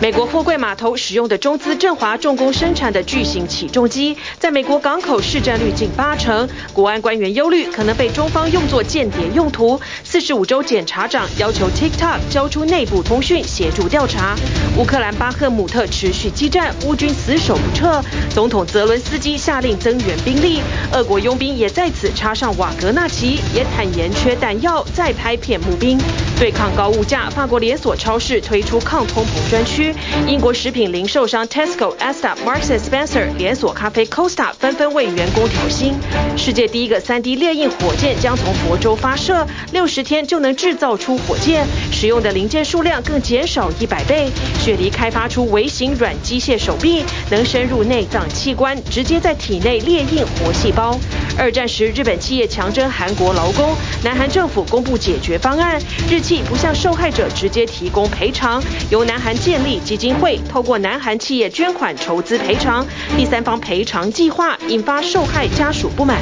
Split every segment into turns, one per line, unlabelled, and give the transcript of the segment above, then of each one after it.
美国货柜码头使用的中资振华重工生产的巨型起重机，在美国港口市占率近八成。国安官员忧虑可能被中方用作间谍用途。四十五州检察长要求 TikTok 交出内部通讯协助调查。乌克兰巴赫姆特持续激战，乌军死守不撤。总统泽伦斯基下令增援兵力，俄国佣兵也在此插上瓦格纳旗，也坦言缺弹药，再拍片募兵。对抗高物价，法国连锁超市推出抗通膨专区。英国食品零售商 Tesco、Asta、Marks Spencer 连锁咖啡 Costa 纷纷为员工调薪。世界第一个 3D 列印火箭将从佛州发射，六十天就能制造出火箭，使用的零件数量更减少一百倍。雪梨开发出微型软机械手臂，能深入内脏器官，直接在体内列印活细胞。二战时日本企业强征韩国劳工，南韩政府公布解决方案，日企不向受害者直接提供赔偿，由南韩建立基金会，透过南韩企业捐款筹资赔偿。第三方赔偿计划引发受害家属不满。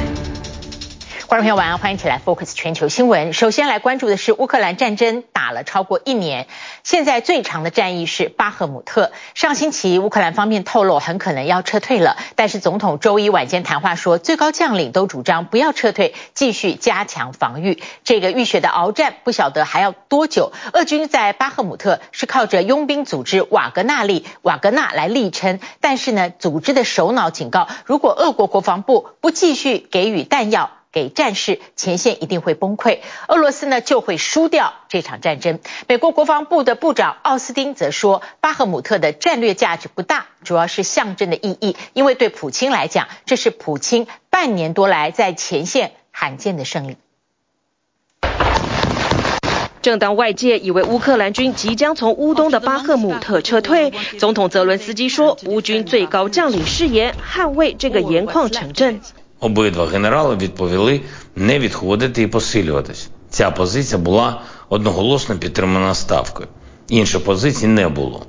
观众朋友晚安，欢迎起来 Focus 全球新闻。首先来关注的是乌克兰战争打了超过一年，现在最长的战役是巴赫姆特。上星期乌克兰方面透露很可能要撤退了，但是总统周一晚间谈话说，最高将领都主张不要撤退，继续加强防御。这个浴血的鏖战不晓得还要多久。俄军在巴赫姆特是靠着佣兵组织瓦格纳利瓦格纳来力撑，但是呢，组织的首脑警告，如果俄国国防部不继续给予弹药，给战士，前线一定会崩溃，俄罗斯呢就会输掉这场战争。美国国防部的部长奥斯汀则说，巴赫姆特的战略价值不大，主要是象征的意义，因为对普京来讲，这是普京半年多来在前线罕见的胜利。
正当外界以为乌克兰军即将从乌东的巴赫姆特撤退，总统泽伦斯基说，乌军最高将领誓言捍卫这个盐矿城镇。
Обидва генерали відповіли не відходити і посилюватись. Ця позиція була одноголосно підтримана ставкою. Іншої позиції не було.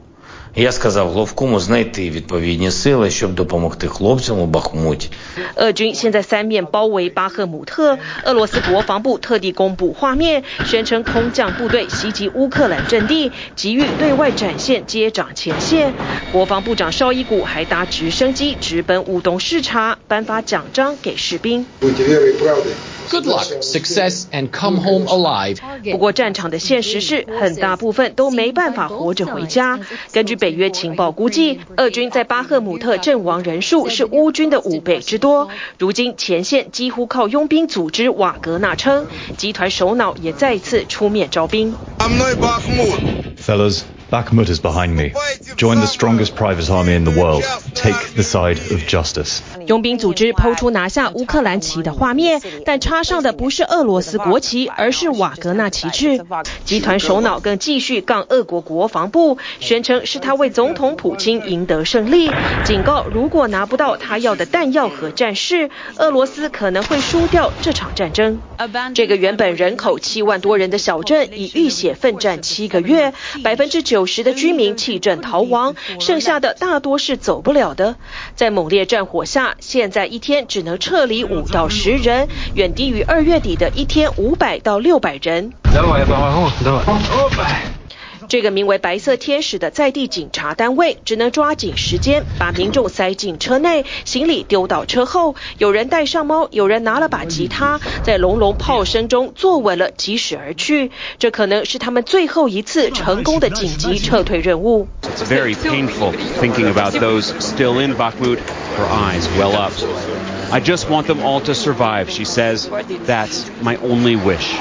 Я сказав Головкому знайти відповідні сили, щоб допомогти хлопцям у Бахмуті.
俄军现在三面包围巴赫姆特。俄罗斯国防部特地公布画面，宣称空降部队袭击乌克兰阵地，急于对外展现接掌前线。国防部长绍伊古还搭直升机直奔乌东视察，颁发奖章给士兵。
Good luck, success, and come home alive.
不过战场的现实是，很大部分都没办法活着回家。根据北约情报估计，俄军在巴赫姆特阵亡人数是乌军的五倍之多。如今前线几乎靠佣兵组织瓦格纳撑，集团首脑也再次出面招兵。
Fellas. Bakhmut is behind me. Join the strongest private army in the world. Take the side of justice.
佣兵组织抛出拿下乌克兰旗的画面，但插上的不是俄罗斯国旗，而是瓦格纳旗帜。集团首脑更继续杠俄国国防部，宣称是他为总统普京赢得胜利，警告如果拿不到他要的弹药和战士，俄罗斯可能会输掉这场战争。这个原本人口七万多人的小镇，已浴血奋战七个月，百分之九。有时的居民弃镇逃亡，剩下的大多是走不了的。在猛烈战火下，现在一天只能撤离五到十人，远低于二月底的一天五百到六百人。这个名为“白色天使”的在地警察单位，只能抓紧时间把民众塞进车内，行李丢到车后。有人带上猫，有人拿了把吉他，在隆隆炮声中坐稳了，疾驶而去。这可能是他们最后一次成功的紧急撤退任务。
It's very painful thinking about those still in Bakhmut. Her eyes well up. I just want them all to survive, she says. That's my only wish.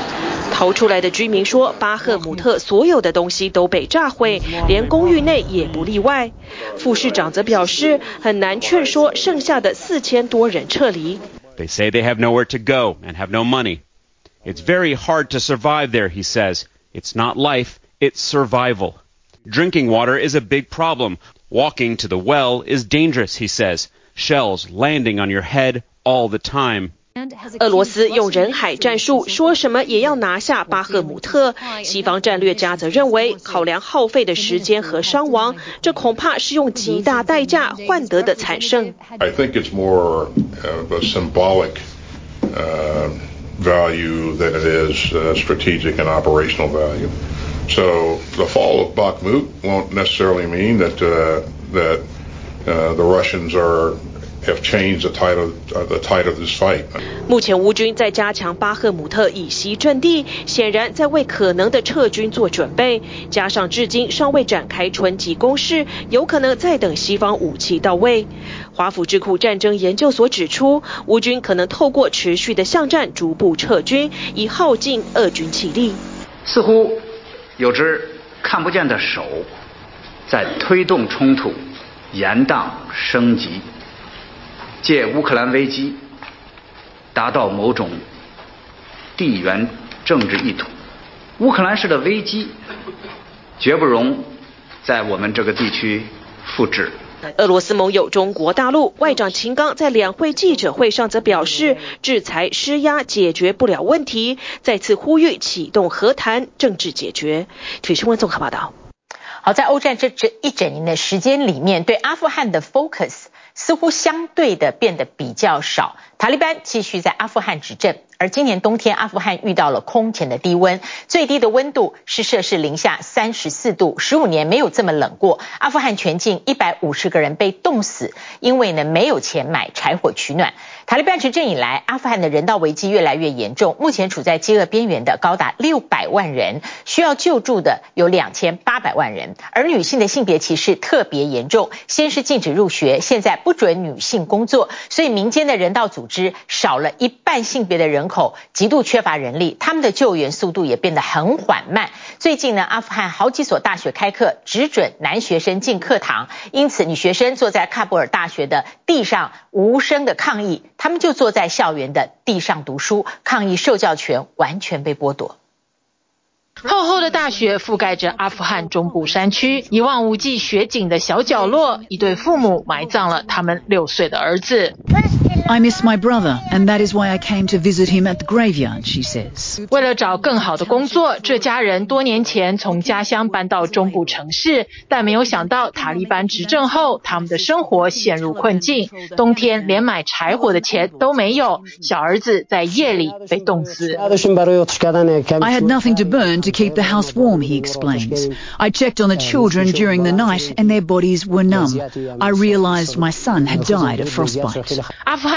逃出来的居民说，巴赫姆特所有的东西都被炸毁，连公寓内也不例外。副市长则表示，很难劝说剩下的四千多人撤离。
They say they have nowhere to go and have no money. It's very hard to survive there, he says. It's not life, it's survival. Drinking water is a big problem. Walking to the well is dangerous, he says. Shells landing on your head all the time.
俄罗斯用人海战术，说什么也要拿下巴赫姆特。西方战略家则认为，考量耗费的时间和伤亡，这恐怕是用极大代价换得的惨胜。
I think it's more of a symbolic value than it is strategic and operational value. So the fall of Bakhmut won't necessarily mean that uh, that uh, the Russians are have changed the tide of uh, the tide of this fight.
目前乌军在加强巴赫姆特以西阵地，显然在为可能的撤军做准备。加上至今尚未展开春季攻势，有可能在等西方武器到位。华府智库战争研究所指出，乌军可能透过持续的巷战逐步撤军，以耗尽俄军气力。
似乎有只看不见的手在推动冲突延宕升级。借乌克兰危机达到某种地缘政治意图，乌克兰式的危机绝不容在我们这个地区复制。
俄罗斯盟友中国大陆外长秦刚在两会记者会上则表示，制裁施压解决不了问题，再次呼吁启动和谈，政治解决。体育新闻综合报道。
好，在欧战这这一整年的时间里面，对阿富汗的 focus。似乎相对的变得比较少，塔利班继续在阿富汗执政。而今年冬天，阿富汗遇到了空前的低温，最低的温度是摄氏零下三十四度，十五年没有这么冷过。阿富汗全境一百五十个人被冻死，因为呢没有钱买柴火取暖。塔利班执政以来，阿富汗的人道危机越来越严重，目前处在饥饿边缘的高达六百万人，需要救助的有两千八百万人。而女性的性别歧视特别严重，先是禁止入学，现在不准女性工作，所以民间的人道组织少了一半性别的人口极度缺乏人力，他们的救援速度也变得很缓慢。最近呢，阿富汗好几所大学开课，只准男学生进课堂，因此女学生坐在喀布尔大学的地上无声的抗议，他们就坐在校园的地上读书，抗议受教权完全被剥夺。
厚厚的大雪覆盖着阿富汗中部山区，一望无际雪景的小角落，一对父母埋葬了他们六岁的儿子。
I miss my brother, and that is why I came to visit him at the graveyard, she says.
为了找更好的工作，这家人多年前从家乡搬到中部城市，但没有想到塔利班执政后，他们的生活陷入困境，冬天连买柴火的钱都没有，小儿子在夜里被冻死。
I had nothing to burn to keep the house warm, he explains. I checked on the children during the night, and their bodies were numb. I realized my son had died of frostbite.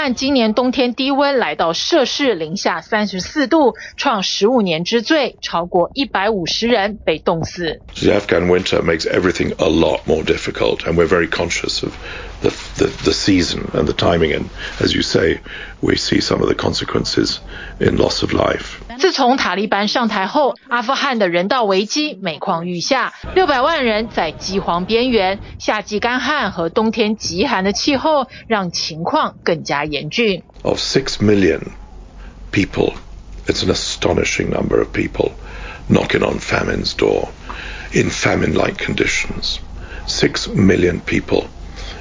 阿富汗今年冬天低温来到摄氏零下三十四度，创十五年之最，超过一百五十人被冻死。
The Afghan winter makes everything a lot more difficult, and we're very conscious of the, the, the season and the timing. And as you say, we see some of the consequences in loss of life.
自从塔利班上台后，阿富汗的人道危机每况愈下，六百万人在饥荒边缘，夏季干旱和冬天极寒的气候让情况更加严峻。
Of six million people, it's an astonishing number of people knocking on famine's door in famine-like conditions. Six million people.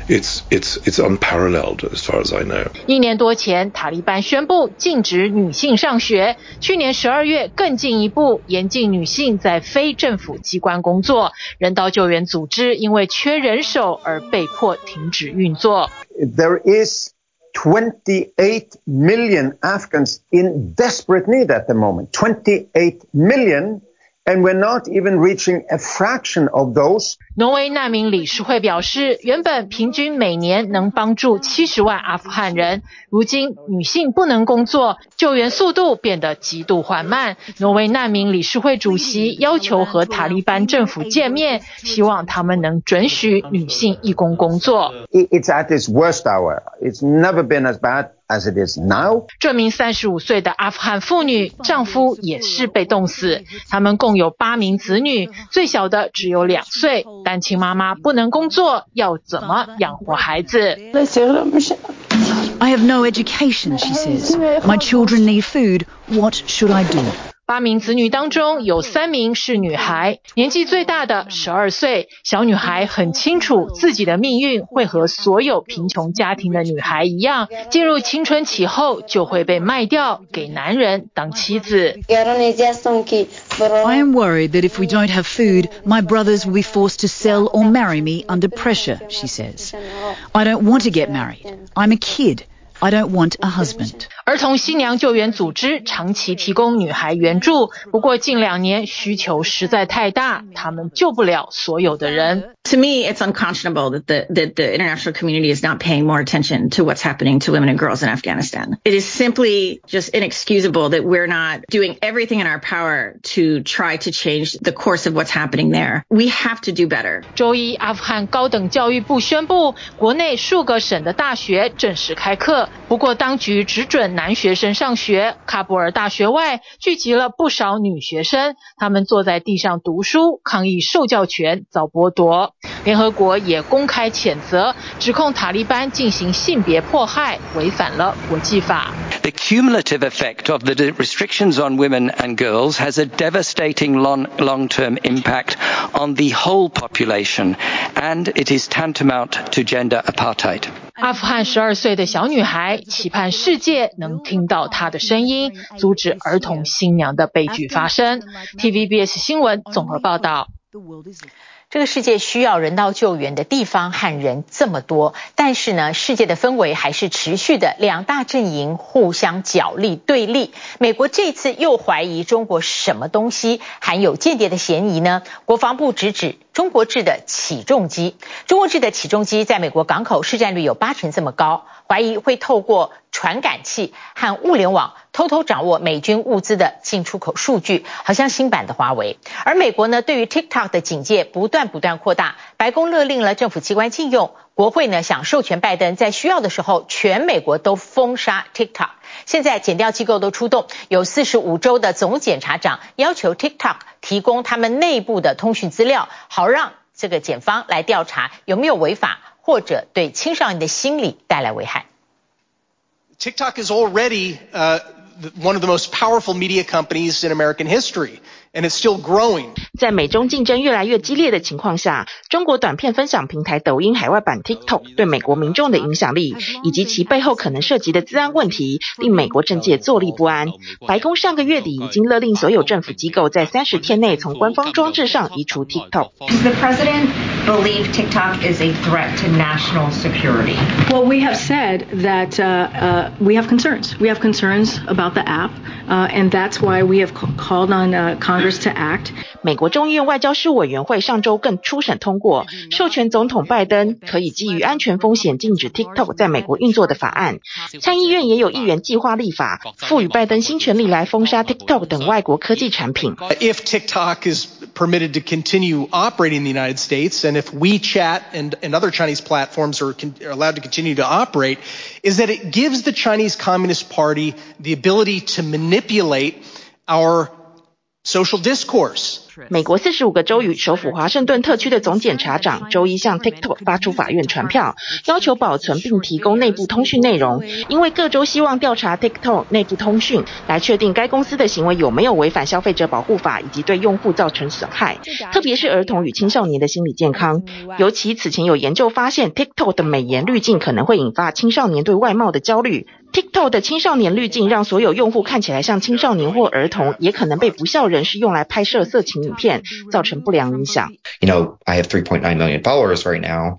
It's it's it's unparalleled as far as I know.
一年多前，塔利班宣布禁止女性上学。去年十二月，更进一步严禁女性在非政府机关工作。人道救援组织因为缺人手而被迫停止运作。
There is 28 million Afghans in desperate need at the moment. 28 million. And we're not even reaching a fraction of those.
挪威难民理事会表示，原本平均每年能帮助七十万阿富汗人，如今女性不能工作，救援速度变得极度缓慢。挪威难民理事会主席要求和塔利班政府见面，希望他们能准许女性义工工作。
It's at its worst hour. It's never been as bad. As it is now，
这名三十五岁的阿富汗妇女，丈夫也是被冻死。他们共有八名子女，最小的只有两岁。单亲妈妈不能工作，要怎么养活孩子？
I have no education, she says. My children need food. What should I do?
八名子女当中有三名是女孩，年纪最大的十二岁。小女孩很清楚自己的命运会和所有贫穷家庭的女孩一样，进入青春期后就会被卖掉给男人当妻子。
I am worried that if we don't have food, my brothers will be forced to sell or marry me under pressure, she says. I don't want to get married. I'm a kid. I don't want a husband.
儿童新娘救援组织长期提供女孩援助，不过近两年需求实在太大，他们救不了所有的人。
To me, it's unconscionable that the, that the international community is not paying more attention to what's happening to women and girls in Afghanistan. It is simply just inexcusable that we're not doing everything in our power to try to change the course of what's happening there. We have to do better.
周一，阿富汗高等教育部宣布，国内数个省的大学正式开课，不过当局只准 男学生上学。喀布尔大学外聚集了不少女学生，她们坐在地上读书，抗议受教权遭剥夺。联合国也公开谴责，指控塔利班进行性别迫害，违反了国际法。
The cumulative effect of the restrictions on women and girls has a devastating long, long-term impact on the whole population, and it is tantamount to gender apartheid.
阿富汗十二岁的小女孩期盼世界能听到她的声音，阻止儿童新娘的悲剧发生。TVBS 新闻综合报道。
这个世界需要人道救援的地方和人这么多，但是呢，世界的氛围还是持续的两大阵营互相角力对立。美国这次又怀疑中国什么东西含有间谍的嫌疑呢？国防部直指中国制的起重机，中国制的起重机在美国港口市占率有八成这么高，怀疑会透过传感器和物联网偷偷掌握美军物资的进出口数据，好像新版的华为。而美国呢，对于 TikTok 的警戒不断不断扩大，白宫勒令了政府机关禁用，国会呢想授权拜登在需要的时候全美国都封杀 TikTok。现在检调机构都出动，有四十五州的总检察长要求 TikTok 提供他们内部的通讯资料，好让这个检方来调查有没有违法或者对青少年的心理带来危害。
TikTok is already uh, one of the most powerful media companies in American history And it's still growing.
在美中竞争越来越激烈的情况下，中国短片分享平台抖音海外版 TikTok 对美国民众的影响力，以及其背后可能涉及的资安问题，令美国政界坐立不安。白宫上个月底已经勒令所有政府机构在三十天内从官方装置上移除
TikTok。Does the president believe TikTok is a threat to national security?
Well, we have said that uh, uh, we have concerns. We have concerns about the app, uh, and that's why we have called on uh, Congress.
美国众议院外交事务委员会上周更初审通过，授权总统拜登可以基于安全风险禁止 TikTok 在美国运作的法案。参议院也有议员计划立法，赋予拜登新权力来封杀 TikTok 等外国科技产品。
If TikTok is permitted to continue operating in the United States, and if WeChat and, and other Chinese platforms are, are allowed to continue to operate, is that it gives the Chinese Communist Party the ability to manipulate our Social discourse.
美国四十五个州与首府华盛顿特区的总检察长周一向 TikTok 发出法院传票，要求保存并提供内部通讯内容，因为各州希望调查 TikTok 内部通讯，来确定该公司的行为有没有违反消费者保护法以及对用户造成损害，特别是儿童与青少年的心理健康。尤其此前有研究发现，TikTok 的美颜滤镜可能会引发青少年对外貌的焦虑。TikTok 的青少年滤镜让所有用户看起来像青少年或儿童，也可能被不孝人士用来拍摄色情影片，造成不良影响。
You know, I have 3.9 million followers right now.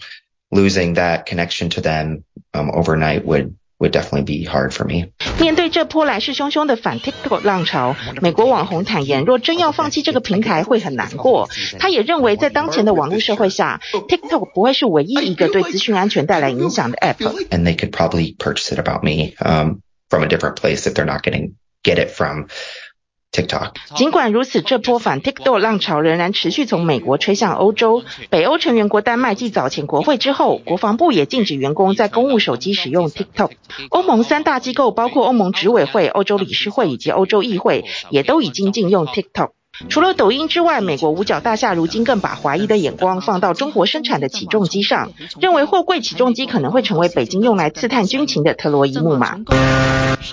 Losing that connection to them um, overnight would would definitely be hard for me.
面对这波来势汹汹的反 TikTok 浪潮，美国网红坦言，若真要放弃这个平台，会很难过。他也认为，在当前的网络社会下，TikTok 不会是唯一一个对资讯安全带来影响的
App。And they could probably purchase it about me um, from a different place if they're not getting get it from. TikTok。
尽管如此，这波反 TikTok 浪潮仍然持续从美国吹向欧洲。北欧成员国丹麦继早前国会之后，国防部也禁止员工在公务手机使用 TikTok。欧盟三大机构，包括欧盟执委会、欧洲理事会以及欧洲议会，也都已经禁用 TikTok。除了抖音之外，美国五角大厦如今更把怀疑的眼光放到中国生产的起重机上，认为货柜起重机可能会成为北京用来刺探军情的特洛伊木马。《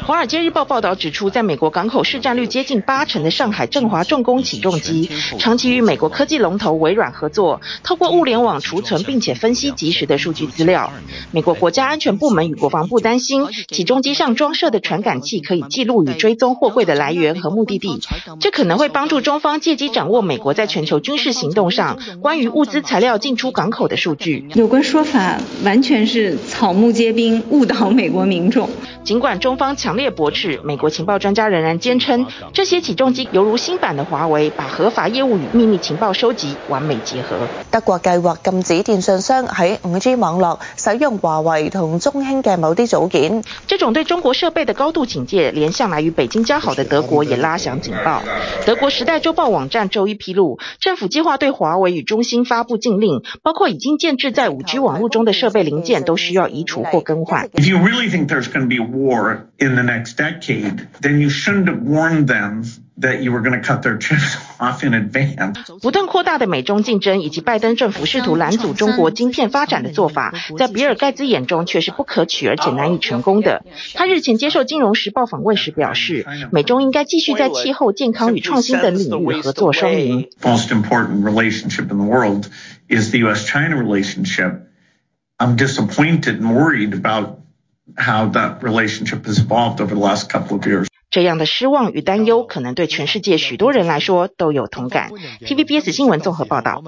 华尔街日报》报道指出，在美国港口市占率接近八成的上海振华重工起重机，长期与美国科技龙头微软合作，透过物联网储存并且分析即时的数据资料。美国国家安全部门与国防部担心，起重机上装设的传感器可以记录与追踪货柜的来源和目的地，这可能会帮助中方借机掌握美国在全球军事行动上关于物资材料进出港口的数据。
有关说法完全是草木皆兵，误导美国民众。
尽管中方。强烈驳斥。美国情报专家仍然坚称，这些起重机犹如新版的华为，把合法业务与秘密情报收集完美结合。
德国计划禁止电信商喺五 G 网络使用华为同中兴嘅某啲组件。
这种对中国设备的高度警戒，连向来与北京交好的德国也拉响警报。德国时代周报网站周一披露，政府计划对华为与中兴发布禁令，包括已经建置在五 G 网络中的设备零件都需要移除或更换。
If you really think there's going to be war in the next decade, then you shouldn't have warned them that you were going to cut their chips off in advance.
不断扩大的美中竞争以及拜登政府试图拦阻中国晶片发展的做法，在比尔盖茨眼中却是不可取而且难以成功的。他日前接受《金融时报》访问时表示，美中应该继续在气候、健康与创新等领域合作双赢。
Most important relationship in the world is the U.S.-China relationship. I'm disappointed and worried about how that relationship has evolved over the last couple of years.
这样的失望与担忧，可能对全世界许多人来说都有同感。TVBS 新闻综合报道。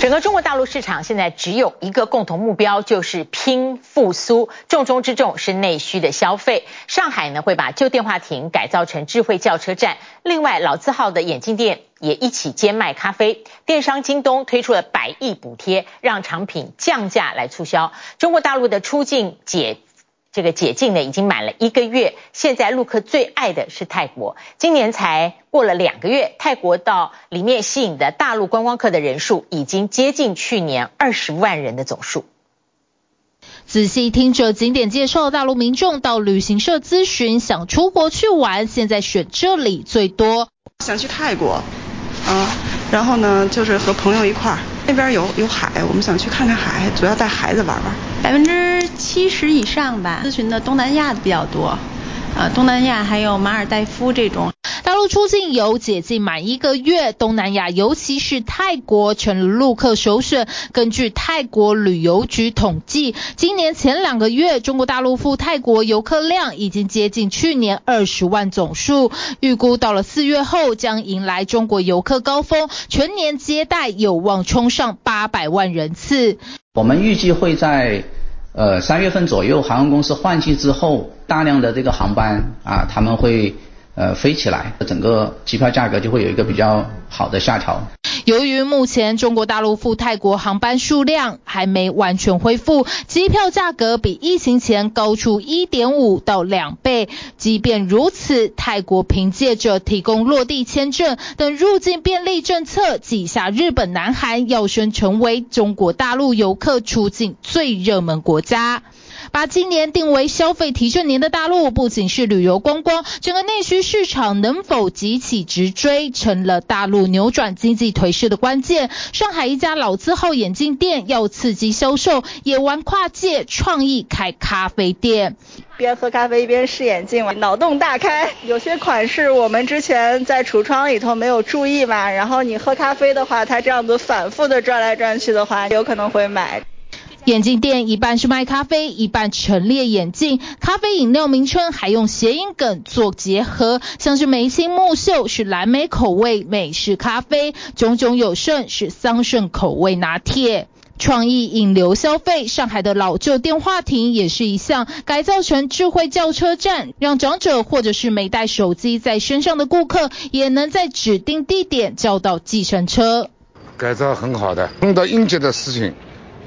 整个中国大陆市场现在只有一个共同目标，就是拼复苏，重中之重是内需的消费。上海呢会把旧电话亭改造成智慧叫车站，另外老字号的眼镜店也一起兼卖咖啡。电商京东推出了百亿补贴，让产品降价来促销。中国大陆的出境解。这个解禁呢已经满了一个月，现在陆客最爱的是泰国。今年才过了两个月，泰国到里面吸引的大陆观光客的人数已经接近去年二十万人的总数。
仔细听着景点介绍，大陆民众到旅行社咨询，想出国去玩，现在选这里最多。
想去泰国，啊，然后呢就是和朋友一块儿，那边有有海，我们想去看看海，主要带孩子玩玩。
百分之七十以上吧，咨询的东南亚的比较多，呃，东南亚还有马尔代夫这种。
大陆出境游解禁满一个月，东南亚尤其是泰国成了陆客首选。根据泰国旅游局统计，今年前两个月，中国大陆赴泰国游客量已经接近去年二十万总数。预估到了四月后将迎来中国游客高峰，全年接待有望冲上八百万人次。
我们预计会在呃三月份左右，航空公司换季之后，大量的这个航班啊，他们会。呃，飞起来，整个机票价格就会有一个比较好的下调。
由于目前中国大陆赴泰国航班数量还没完全恢复，机票价格比疫情前高出一点五到两倍。即便如此，泰国凭借着提供落地签证等入境便利政策，挤下日本、南韩，跃升成为中国大陆游客出境最热门国家。把今年定为消费提振年的大陆，不仅是旅游观光，整个内需市场能否急起直追，成了大陆扭转经济颓势的关键。上海一家老字号眼镜店要刺激销售，也玩跨界创意开咖啡店，
边喝咖啡一边试眼镜，脑洞大开。有些款式我们之前在橱窗里头没有注意嘛，然后你喝咖啡的话，它这样子反复的转来转去的话，有可能会买。
眼镜店一半是卖咖啡，一半陈列眼镜。咖啡饮料名称还用谐音梗做结合，像是眉青目秀是蓝莓口味美式咖啡，炯炯有圣是桑葚口味拿铁。创意引流消费，上海的老旧电话亭也是一项，改造成智慧叫车站，让长者或者是没带手机在身上的顾客，也能在指定地点叫到计程车。
改造很好的，碰到应急的事情。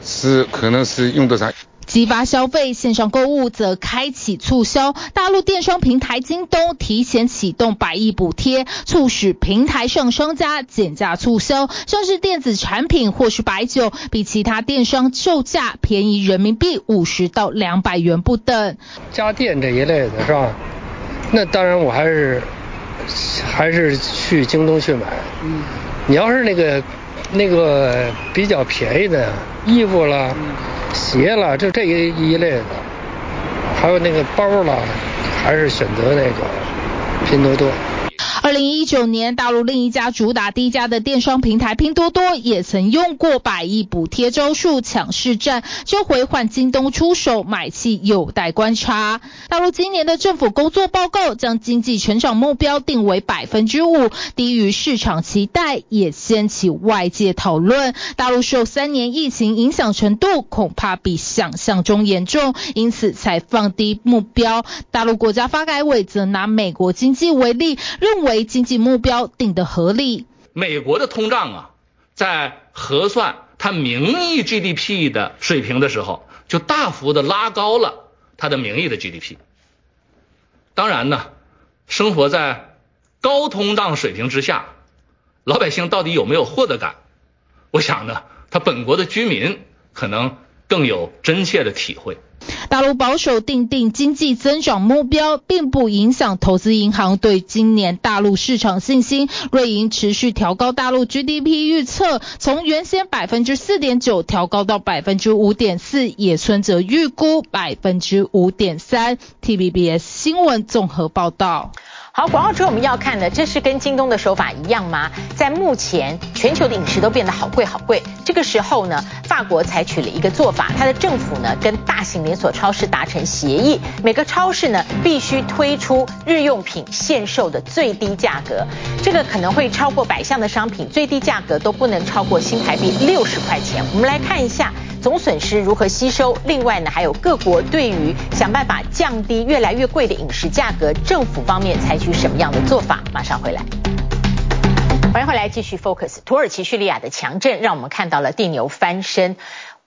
是，可能是用得上。
激发消费，线上购物则开启促销。大陆电商平台京东提前启动百亿补贴，促使平台上商家减价促销，像是电子产品或是白酒，比其他电商售价便宜人民币五十到两百元不等。
家电这一类的是吧？那当然我还是还是去京东去买。嗯，你要是那个。那个比较便宜的衣服啦、鞋啦，就这一一类的，还有那个包啦，还是选择那个拼多多。
二零一九年，大陆另一家主打低价的电商平台拼多多也曾用过百亿补贴招数抢市占，这回换京东出手买气有待观察。大陆今年的政府工作报告将经济成长目标定为百分之五，低于市场期待，也掀起外界讨论。大陆受三年疫情影响程度恐怕比想象中严重，因此才放低目标。大陆国家发改委则拿美国经济为例，认为经济目标定得合理。
美国的通胀啊，在核算它名义 GDP 的水平的时候，就大幅的拉高了它的名义的 GDP。当然呢，生活在高通胀水平之下，老百姓到底有没有获得感？我想呢，他本国的居民可能更有真切的体会。
大陆保守定定经济增长目标，并不影响投资银行对今年大陆市场信心。瑞银持续调高大陆 GDP 预测，从原先百分之四点九调高到百分之五点四，野村则预估百分之五点三。TVBS 新闻综合报道。
好，广告之后我们要看的，这是跟京东的手法一样吗？在目前全球的饮食都变得好贵好贵，这个时候呢，法国采取了一个做法，它的政府呢跟大型连锁超市达成协议，每个超市呢必须推出日用品限售的最低价格，这个可能会超过百项的商品，最低价格都不能超过新台币六十块钱。我们来看一下。总损失如何吸收？另外呢，还有各国对于想办法降低越来越贵的饮食价格，政府方面采取什么样的做法？马上回来。欢迎回来，继续 focus。土耳其叙利亚的强震，让我们看到了地牛翻身。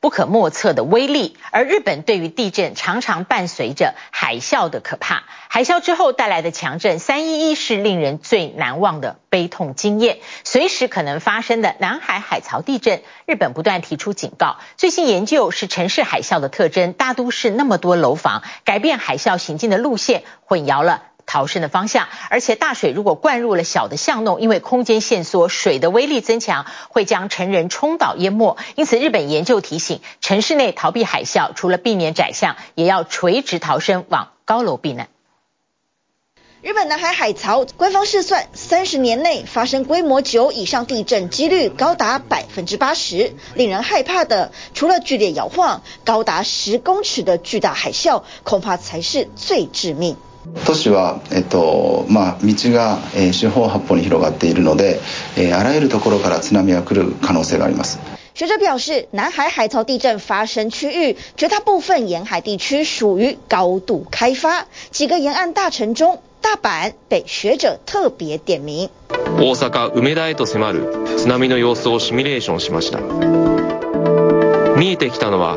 不可莫测的威力，而日本对于地震常常伴随着海啸的可怕。海啸之后带来的强震，三一一是令人最难忘的悲痛经验。随时可能发生的南海海槽地震，日本不断提出警告。最新研究是城市海啸的特征，大都市那么多楼房，改变海啸行进的路线，混淆了。逃生的方向，而且大水如果灌入了小的巷弄，因为空间限缩，水的威力增强，会将成人冲倒淹没。因此，日本研究提醒，城市内逃避海啸，除了避免窄巷，也要垂直逃生，往高楼避难。
日本南海海槽，官方试算，三十年内发生规模九以上地震几率高达百分之八十。令人害怕的，除了剧烈摇晃，高达十公尺的巨大海啸，恐怕才是最致命。
都市は、えっとまあ、道が、えー、四方八方に広がっているので、えー、あらゆるところから津波が来る可能性があります。
学者表示，南海海槽地震发生区域绝大部分沿海地区属于高度开发，几个沿岸大城中，大阪被学者特别点名。
大阪梅田へと迫る津波の様子をシミュレーションしました。见えてきたのは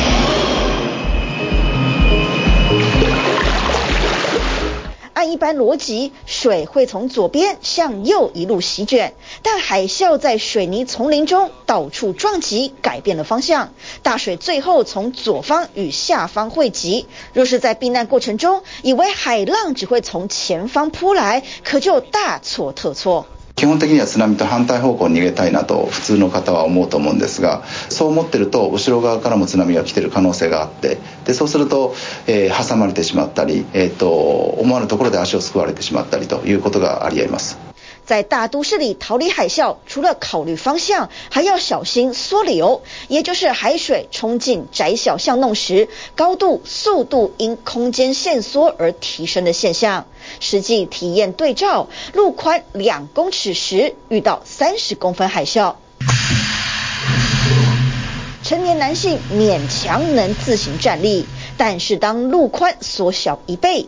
一般逻辑，水会从左边向右一路席卷，但海啸在水泥丛林中到处撞击，改变了方向。大水最后从左方与下方汇集。若是在避难过程中，以为海浪只会从前方扑来，可就大错特错。
基本的には津波と反対方向に逃げたいなと普通の方は思うと思うんですが、そう思ってると後ろ側からも津波が来てる可能性があって、でそうすると、えー、挟まれてしまったり、えー、っと思わぬところで足をすくわれてしまったりということがありえます。
在大都市里逃离海啸，除了考虑方向，还要小心缩流，也就是海水冲进窄小巷弄时，高度、速度因空间限缩而提升的现象。实际体验对照，路宽两公尺时遇到三十公分海啸，成年男性勉强能自行站立，但是当路宽缩小一倍。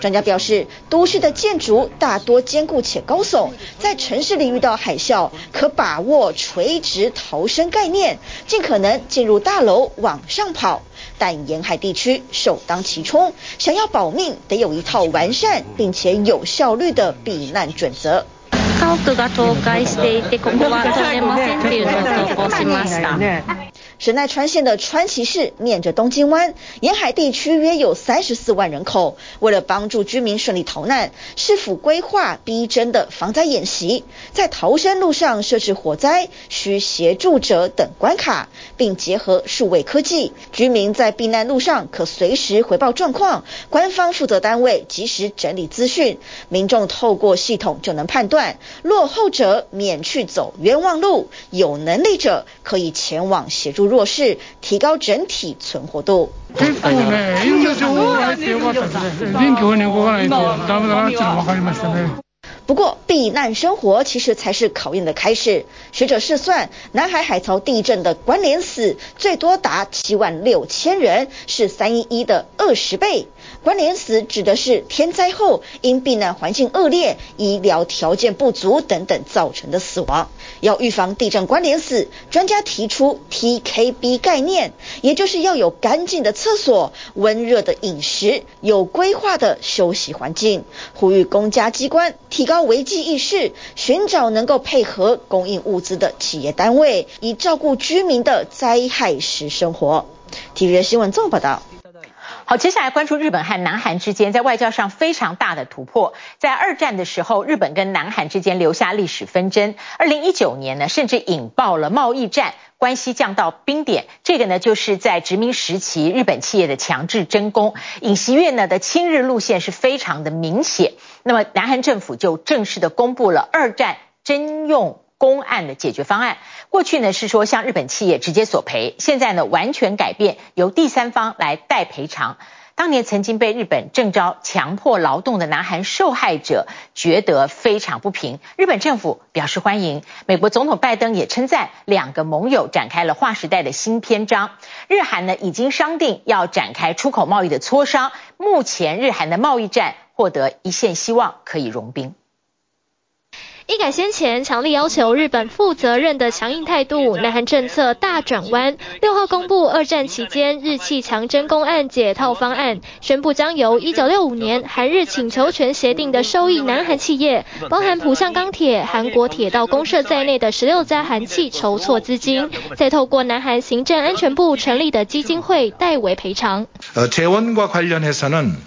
专家表示，都市的建筑大多坚固且高耸，在城市里遇到海啸，可把握垂直逃生概念，尽可能进入大楼往上跑。但沿海地区首当其冲，想要保命，得有一套完善并且有效率的避难准则。神奈川县的川崎市面着东京湾，沿海地区约有三十四万人口。为了帮助居民顺利逃难，市府规划逼真的防灾演习，在逃生路上设置火灾需协助者等关卡，并结合数位科技，居民在避难路上可随时回报状况，官方负责单位及时整理资讯，民众透过系统就能判断，落后者免去走冤枉路，有能力者可以前往协助。弱势，提高整体存活度。不过，避难生活其实才是考验的开始。学者试算，南海海槽地震的关联死最多达七万六千人，是三一一的二十倍。关联死指的是天灾后因避难环境恶劣、医疗条件不足等等造成的死亡。要预防地震关联死，专家提出 TKB 概念，也就是要有干净的厕所、温热的饮食、有规划的休息环境。呼吁公家机关提高危机意识，寻找能够配合供应物资的企业单位，以照顾居民的灾害时生活。TVB 新闻综合报道。
好，接下来关注日本和南韩之间在外交上非常大的突破。在二战的时候，日本跟南韩之间留下历史纷争。二零一九年呢，甚至引爆了贸易战，关系降到冰点。这个呢，就是在殖民时期日本企业的强制征工。尹锡悦呢的亲日路线是非常的明显。那么南韩政府就正式的公布了二战征用工案的解决方案。过去呢是说向日本企业直接索赔，现在呢完全改变，由第三方来代赔偿。当年曾经被日本征召强迫劳动的南韩受害者觉得非常不平，日本政府表示欢迎。美国总统拜登也称赞两个盟友展开了划时代的新篇章。日韩呢已经商定要展开出口贸易的磋商，目前日韩的贸易战获得一线希望，可以融冰。
一改先前强力要求日本负责任的强硬态度，南韩政策大转弯。六号公布二战期间日企强征工案解套方案，宣布将由一九六五年韩日请求权协定的受益南韩企业，包含浦项钢铁、韩国铁道公社在内的十六家韩企筹措资金，再透过南韩行政安全部成立的基金会代为赔偿。
民间的자발적 기여 등을通过마련하고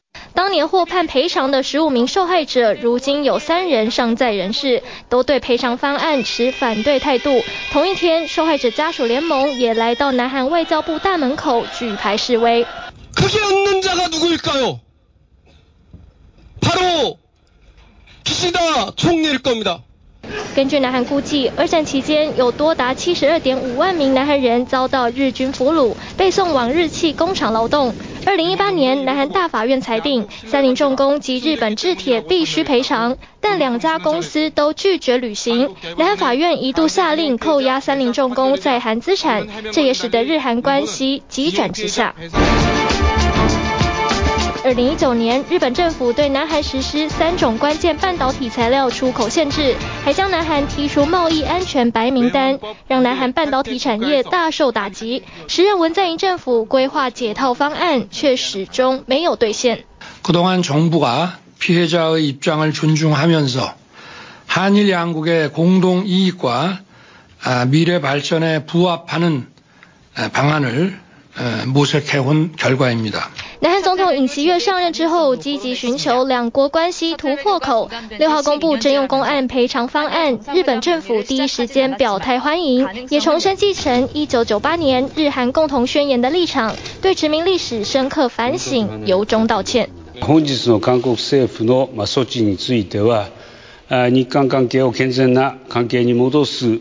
当年获判赔偿的十五名受害者，如今有三人尚在人世，都对赔偿方案持反对态度。同一天，受害者家属联盟也来到南韩外交部大门口举牌示威。크게웃는자가누구일까요바로기시다총리일겁니다 根据南韩估计，二战期间有多达七十二点五万名南韩人遭到日军俘虏，被送往日企工厂劳动。二零一八年，南韩大法院裁定三菱重工及日本制铁必须赔偿，但两家公司都拒绝履行。南韩法院一度下令扣押三菱重工在韩资产，这也使得日韩关系急转直下。二零一九年，日本政府对南韩实施三种关键半导体材料出口限制，还将南韩踢出贸易安全白名单，让南韩半导体产业大受打击。时任文在寅政府规划解套方案，却始终没有兑现。
그동안정부가피해자의입장을존중하면서한일양국의공동이익과미래발전에부합하는방안을 模式开垦결과입니다。
南韩总统尹锡悦上任之后，积极寻求两国关系突破口。六号公布征用工案赔偿方案，日本政府第一时间表态欢迎，也重申继承一九九八年日韩共同宣言的立场，对殖民历史深刻反省，由衷道歉。
本日の韩国政府の措置については、
日韩関系を健全な関系に戻す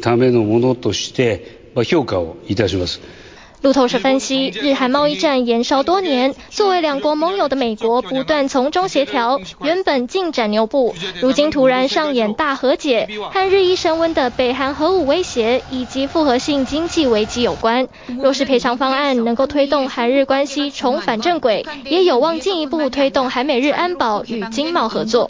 ためのものとして评価をいたします。
路透社分析，日韩贸易战延烧多年，作为两国盟友的美国不断从中协调，原本进展牛步，如今突然上演大和解，和日益升温的北韩核武威胁以及复合性经济危机有关。若是赔偿方案能够推动韩日关系重返正轨，也有望进一步推动韩美日安保与经贸合作。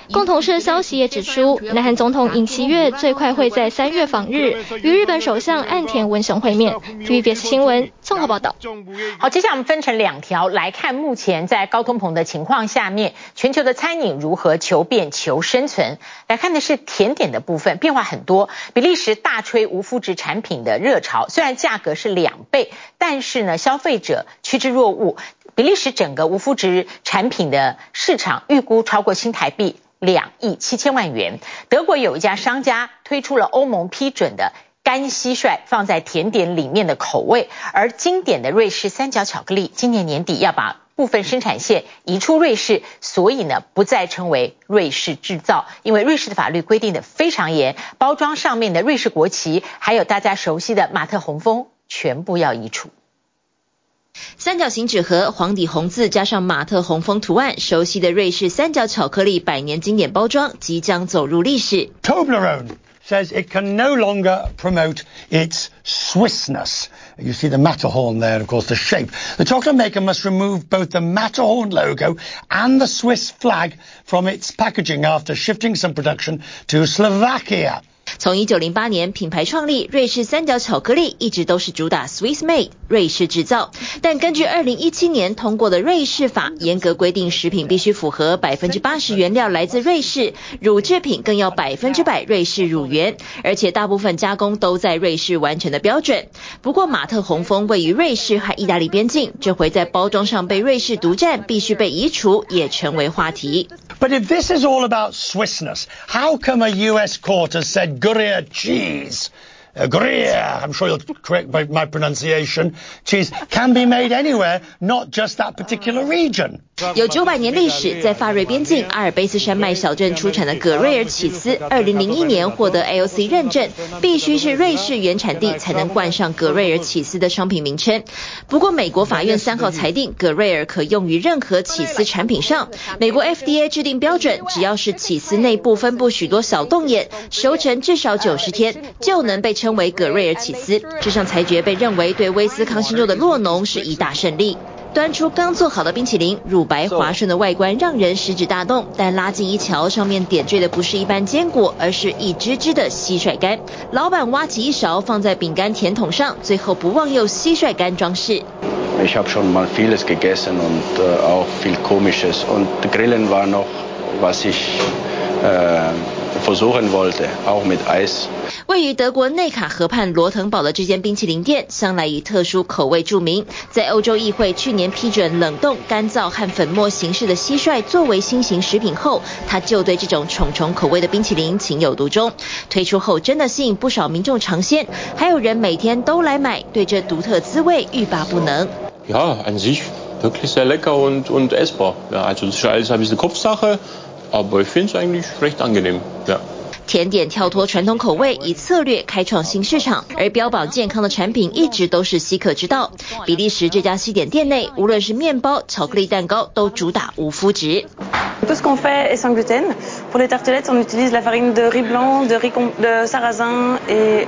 共同社消息也指出，南韩总统尹锡悦最快会在三月访日，与日本首相岸田文雄会面。TVBS 新闻综合报道。
好，接下来我们分成两条来看，目前在高通膨的情况下面，全球的餐饮如何求变求生存？来看的是甜点的部分，变化很多。比利时大吹无麸质产品的热潮，虽然价格是两倍，但是呢，消费者趋之若鹜。比利时整个无麸质产品的市场预估超过新台币两亿七千万元。德国有一家商家推出了欧盟批准的干蟋蟀放在甜点里面的口味，而经典的瑞士三角巧克力今年年底要把部分生产线移出瑞士，所以呢不再称为瑞士制造，因为瑞士的法律规定的非常严，包装上面的瑞士国旗还有大家熟悉的马特洪峰全部要移除。
三角形纸盒，黄底红字加上马特洪峰图案，熟悉的瑞士三角巧克力百年经典包装即将走入历史。
Toblerone says it can no longer promote its Swissness. You see the Matterhorn there, and of course the shape. The chocolate maker must remove both the Matterhorn logo and the Swiss flag from its packaging after shifting some production to Slovakia.
从一九零八年品牌创立，瑞士三角巧克力一直都是主打 Swiss made 瑞士制造。但根据二零一七年通过的瑞士法，严格规定食品必须符合百分之八十原料来自瑞士，乳制品更要百分之百瑞士乳源，而且大部分加工都在瑞士完成的标准。不过马特洪峰位于瑞士和意大利边境，这回在包装上被瑞士独占，必须被移除，也成为话题。
But if this is all about Swissness, how come a US court has said Gruyere cheese, uh, Gruyere, I'm sure you'll correct my, my pronunciation, cheese can be made anywhere, not just that particular region?
有九百年历史，在法瑞边境阿尔卑斯山脉小镇出产的葛瑞尔起司，二零零一年获得 AOC 认证，必须是瑞士原产地才能冠上葛瑞尔起司的商品名称。不过，美国法院三号裁定，葛瑞尔可用于任何起司产品上。美国 FDA 制定标准，只要是起司内部分布许多小洞眼，熟成至少九十天，就能被称为葛瑞尔起司。这项裁决被认为对威斯康星州的洛农是一大胜利。端出刚做好的冰淇淋，乳白滑顺的外观让人食指大动，但拉近一瞧，上面点缀的不是一般坚果，而是一只只的蟋蟀干。老板挖起一勺放在饼干甜筒上，最后不忘用蟋蟀干装饰。
Ich habe schon mal vieles gegessen und auch viel Komisches und Grillen war noch, was ich versuchen wollte, auch mit Eis。
位于德国内卡河畔罗腾堡的这间冰淇淋店，向来以特殊口味著名。在欧洲议会去年批准冷冻、干燥和粉末形式的蟋蟀作为新型食品后，他就对这种虫虫口味的冰淇淋情有独钟。推出后真的吸引不少民众尝鲜，还有人每天都来买，对这独特滋味欲罢不能。
Ja, an sich wirklich sehr lecker und und essbar. Ja, also das ist alles ein bisschen Kopfsache, aber ich finde es eigentlich recht angenehm. Ja.
甜点跳脱传统口味，以策略开创新市场，而标榜健康的产品一直都是稀客之道。比利时这家西点店内，无论是面包、巧克力蛋糕，都主打无麸质。
Pour les tartelettes, on utilise la farine de riz blanc, de riz de sarrasin et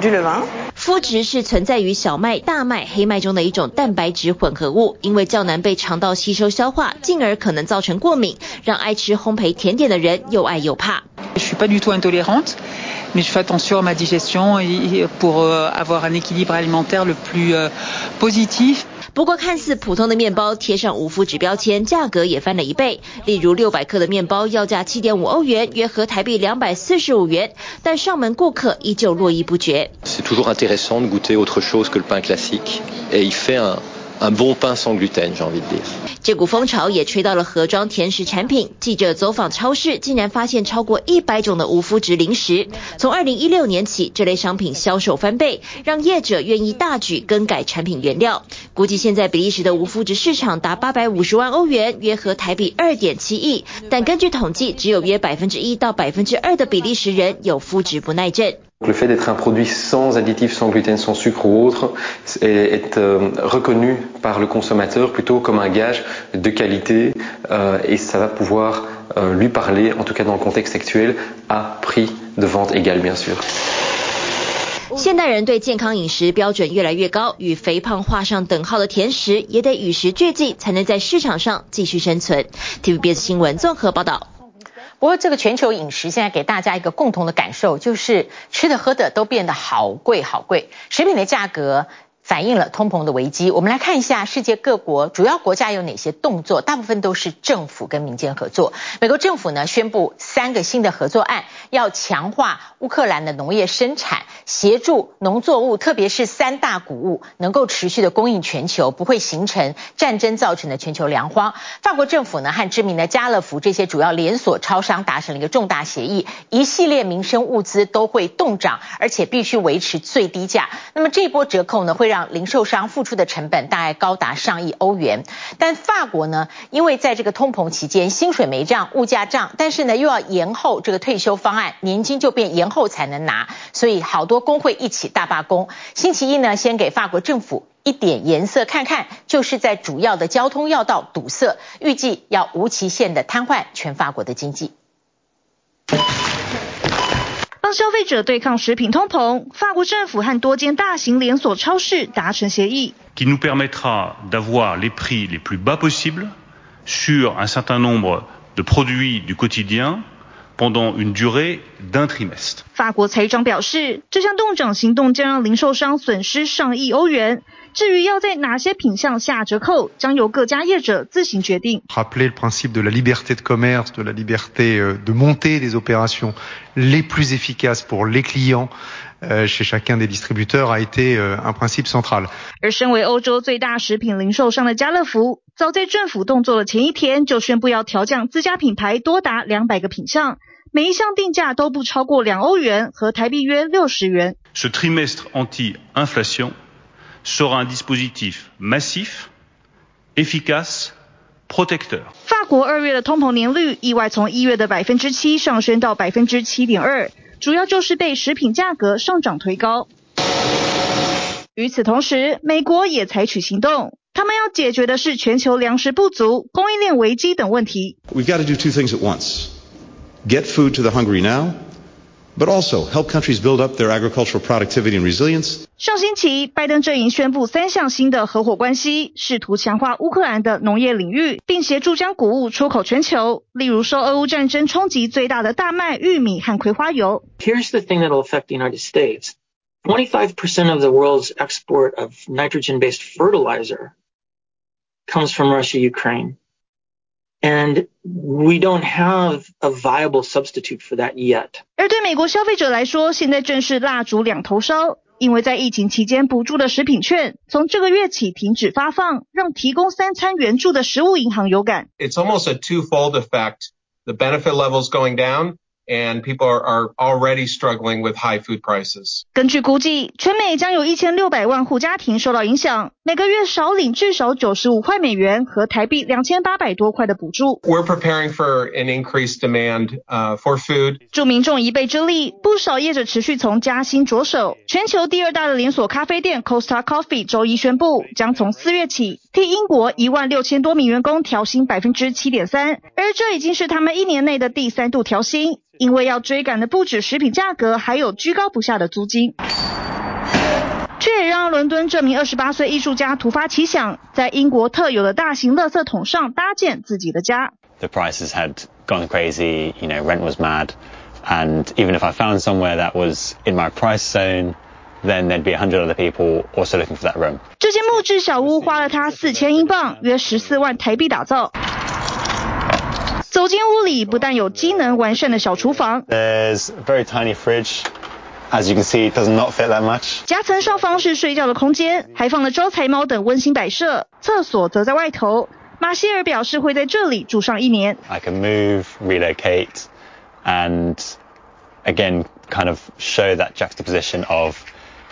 du levain.
麸质是存在于小麦、大麦、黑麦中的一种蛋白质混合物，因为较难被肠道吸收消化，进而可能造成过敏，让爱吃烘焙甜点的人又爱又怕。
Je suis pas du tout intolérante, mais je fais attention à ma digestion et pour avoir un équilibre alimentaire le plus positif.
不过，看似普通的面包贴上无麸质标签，价格也翻了一倍。例如，六百克的面包要价七点五欧元，约合台币两百四十五元，但上门顾客依旧络绎不绝。
C'est toujours intéressant de goûter autre chose que le pain classique, et il fait un un bon pain sans gluten, j'ai envie de dire.
这股风潮也吹到了盒装甜食产品。记者走访超市，竟然发现超过一百种的无麸质零食。从二零一六年起，这类商品销售翻倍，让业者愿意大举更改产品原料。估计现在比利时的无麸质市场达八百五十万欧元，约合台币二点七亿。但根据统计，只有约百分之一到百分之二的比利时人有麸质不耐症。
Le fait d'être un produit sans additifs, sans gluten, sans sucre ou autre, est, est euh, reconnu par le consommateur plutôt comme un gage de qualité euh, et ça va pouvoir euh, lui parler, en tout cas dans le contexte actuel, à prix de vente égal, bien sûr.
现代人对健康饮食标准越来越高，与肥胖画上等号的甜食也得与时俱进，才能在市场上继续生存。TVBS 新闻综合报道。
不过，这个全球饮食现在给大家一个共同的感受，就是吃的喝的都变得好贵好贵，食品的价格。反映了通膨的危机。我们来看一下世界各国主要国家有哪些动作，大部分都是政府跟民间合作。美国政府呢宣布三个新的合作案，要强化乌克兰的农业生产，协助农作物，特别是三大谷物能够持续的供应全球，不会形成战争造成的全球粮荒。法国政府呢和知名的家乐福这些主要连锁超商达成了一个重大协议，一系列民生物资都会动涨，而且必须维持最低价。那么这波折扣呢会让让零售商付出的成本大概高达上亿欧元，但法国呢，因为在这个通膨期间，薪水没涨，物价涨，但是呢又要延后这个退休方案，年金就变延后才能拿，所以好多工会一起大罢工。星期一呢，先给法国政府一点颜色看看，就是在主要的交通要道堵塞，预计要无期限的瘫痪全法国的经济。
帮消费者对抗食品通膨，法国政府和多间大型连锁超市达成协议。
Qui nous permettra d'avoir les prix les plus bas possibles sur un certain nombre de produits du quotidien pendant une durée d'un trimestre。
法国财长表示，这项冻涨行动将让零售商损失上亿欧元。至于要在哪些品项下折扣，将由各家业者自行决定。
Rappeler le principe de la liberté de commerce, de la liberté de monter des opérations les plus efficaces pour les clients chez chacun des distributeurs a été un principe central。
而身为欧洲最大食品零售商的家乐福，早在政府动作的前一天就宣布要调降自家品牌多达两百个品项，每一项定价都不超过两欧元和台币约六十元。
Ce trimestre anti-inflation sera un dispositif massif, efficace, protecteur。
法国二月的通膨年率意外从一月的百分之七上升到百分之七点二，主要就是被食品价格上涨推高。与此同时，美国也采取行动，他们要解决的是全球粮食不足、供应链危机等问题。
We've got to do two things at once: get food to the hungry now. But also help countries build up their agricultural productivity and resilience.
上星期，拜登阵营宣布三项新的合伙关系，试图强化乌克兰的农业领域，并协助将谷物出口全球。例如，受俄乌战争冲击最大的大麦、玉米和葵花油。
Here's the thing that will affect the United States: 25% of the world's export of nitrogen-based fertilizer comes from Russia, Ukraine. And we don't have a viable substitute for that yet.
而对美国消费者来说，现在正是蜡烛两头烧，因为在疫情期间补助的食品券从这个月起停止发放，让提供三餐援助的食物银行有感。
It's almost a twofold effect: the benefit levels going down. And people are, are already struggling with high food prices.
根据估计，全美将有一千六百万户家庭受到影响，每个月少领至少九十五块美元和台币两千八百多块的补助。
We're preparing for an increased demand, uh, for food.
助民众一臂之力，不少业者持续从加薪着手。全球第二大的连锁咖啡店 Costa Coffee 周一宣布，将从四月起
替英国一万六千多名员工调薪百分之七点三，而这已经是他们一年内的第三度调薪，因为要追赶的不止食品价格，还有居高不下的租金。这也让伦敦这名二十八岁艺术家突发奇想，在英国特有的大型垃圾桶上搭建自己的家。
The prices had gone crazy, you know, rent was mad, and even if I found somewhere that was in my price zone. Then there'd be a hundred other people also looking for that room.
这间木质小屋花了他四千英镑，约十四万台币打造。走进屋里，不但有机能完善的小厨房，
There's a very tiny fridge. As you can see, it does not fit that much.
夹层上方是睡觉的空间，还放了招财猫等温馨摆设。厕所则在外头。马歇尔表示会在这里住上一年。
I can move, relocate, and again, kind of show that juxtaposition of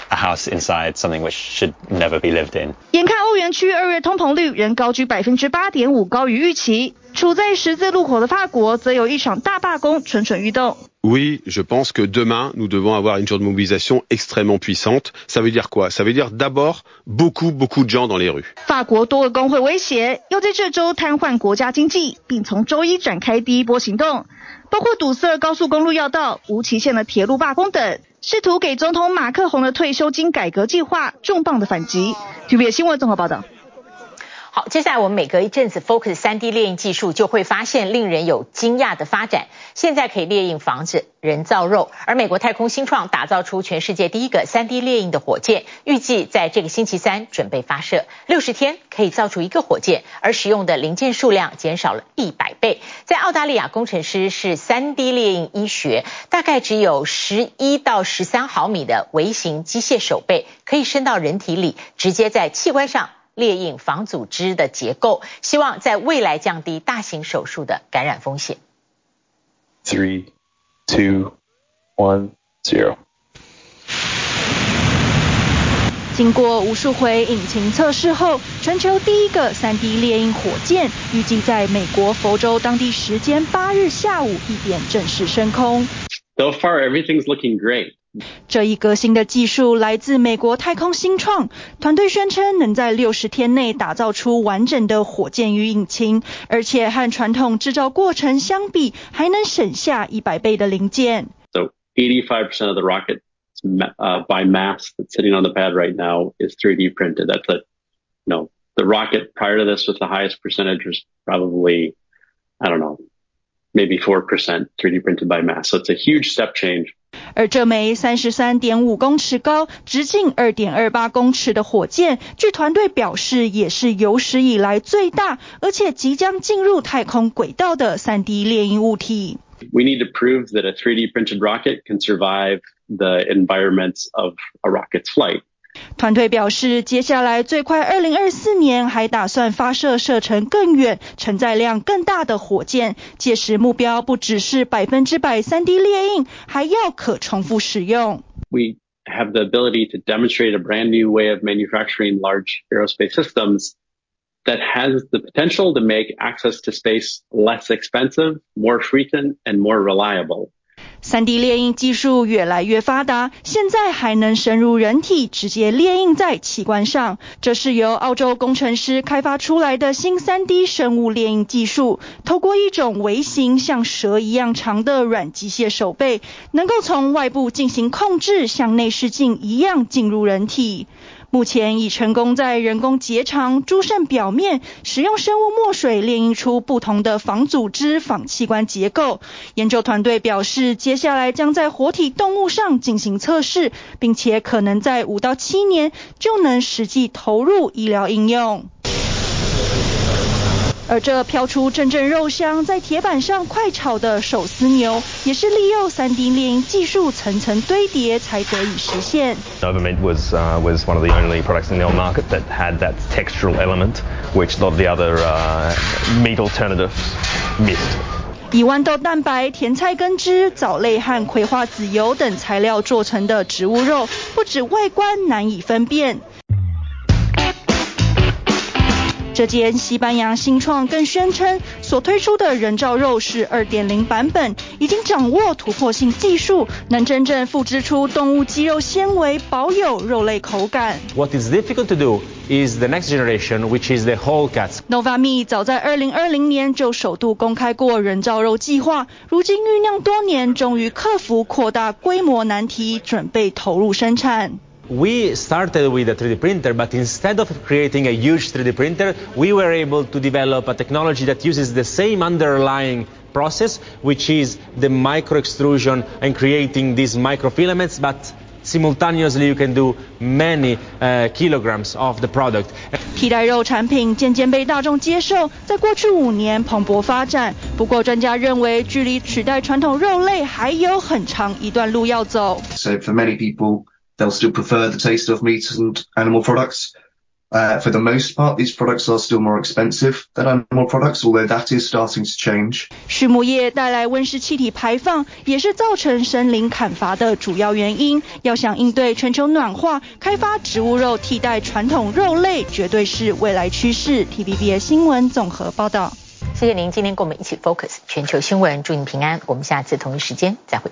a house inside something which should never be lived in.
眼看欧元区二月通膨率仍高居百分之八点五，高于预期。处在十字路口的法国，则有一场大罢工蠢蠢欲动。
Oui, je pense que demain, nous devons avoir une journée de mobilisation extrêmement puissante. Ça veut dire quoi? Ça veut dire d'abord beaucoup, beaucoup de gens dans les rues.
法国多个工会威胁要在这周瘫痪国家经济，并从周一展开第一波行动，包括堵塞高速公路要道、无期限的铁路罢工等，试图给总统马克宏的退休金改革计划重磅的反击。TVB 新闻综合报道。
好，接下来我们每隔一阵子 focus 三 D 列印技术，就会发现令人有惊讶的发展。现在可以列印房子、人造肉，而美国太空新创打造出全世界第一个三 D 列印的火箭，预计在这个星期三准备发射，六十天可以造出一个火箭，而使用的零件数量减少了一百倍。在澳大利亚，工程师是三 D 列印医学，大概只有十一到十三毫米的微型机械手背，可以伸到人体里，直接在器官上。列印防组织的结构，希望在未来降低大型手术的感染风险。
Three, two, one, zero。
经过无数回引擎测试后，全球第一个 3D 猎鹰火箭预计在美国佛州当地时间八日下午一点正式升空。
So far, everything's looking great.
这一革新的技术来自美国太空新创团队，宣称能在六十天内打造出完整的火箭与引擎，而且和传统制造过程相比，还能省下一百倍的零件。
So 85% of the rocket uh, by mass that's sitting on the pad right now is 3D printed. That's a, you know, the rocket prior to this with the highest percentage was probably, I don't know, maybe 4% 3D printed by mass. So it's a huge step change.
而这枚三十三点五公尺高、直径二点二八公尺的火箭，据团队表示，也是有史以来最大，而且即将进入太空轨道的 3D 猎鹰物体。
We need to prove that a 3D printed rocket can survive the environments of a rocket's flight.
团队表示，接下来最快二零二四年还打算发射射程更远、承载量更大的火箭。届时目标不只是百分之百三 D 列印，还要可重复使用。
We have the ability to demonstrate a brand new way of manufacturing large aerospace systems that has the potential to make access to space less expensive, more frequent, and more reliable.
3D 列印技术越来越发达，现在还能深入人体，直接列印在器官上。这是由澳洲工程师开发出来的新 3D 生物列印技术，透过一种微型像蛇一样长的软机械手背，能够从外部进行控制，像内视镜一样进入人体。目前已成功在人工结肠、猪肾表面使用生物墨水炼印出不同的仿组织、仿器官结构。研究团队表示，接下来将在活体动物上进行测试，并且可能在五到七年就能实际投入医疗应用。而这飘出阵阵肉香，在铁板上快炒的手撕牛，也是利用 3D 列印技术层层堆叠才得以实现。
Novamint was uh, was one of the only products in the market that had that textural element, which a lot of the other uh, meat alternatives missed.
以豌豆蛋白、甜菜根汁、藻类和葵花籽油等材料做成的植物肉，不止外观难以分辨。这间西班牙新创更宣称，所推出的人造肉是2.0版本，已经掌握突破性技术，能真正复制出动物肌肉纤维，保有肉类口感。
What is difficult to do is the next generation, which is the whole cut.
Novami 早在2020年就首度公开过人造肉计划，如今酝酿多年，终于克服扩大规模难题，准备投入生产。
We started with a 3D printer, but instead of creating a huge 3D printer, we were able to develop a technology that uses the same underlying process, which is the micro extrusion and creating these microfilaments, but simultaneously you can do many uh, kilograms of the product.
替代肉产品渐渐被大众接受，在过去五年蓬勃发展。不过专家认为，距离取代传统肉类还有很长一段路要走。
So for many people, They'll still prefer the taste of meat and animal products. Uh, for the most part, these products are still more expensive than animal products, although that is starting to change.
畜牧业带来温室气体排放，也是造成森林砍伐的主要原因。要想应对全球暖化，开发植物肉替代传统肉类，绝对是未来趋势。TVBS 新闻综合报道。
谢谢您今天跟我们一起 focus 全球新闻，祝您平安。我们下次同一时间再会。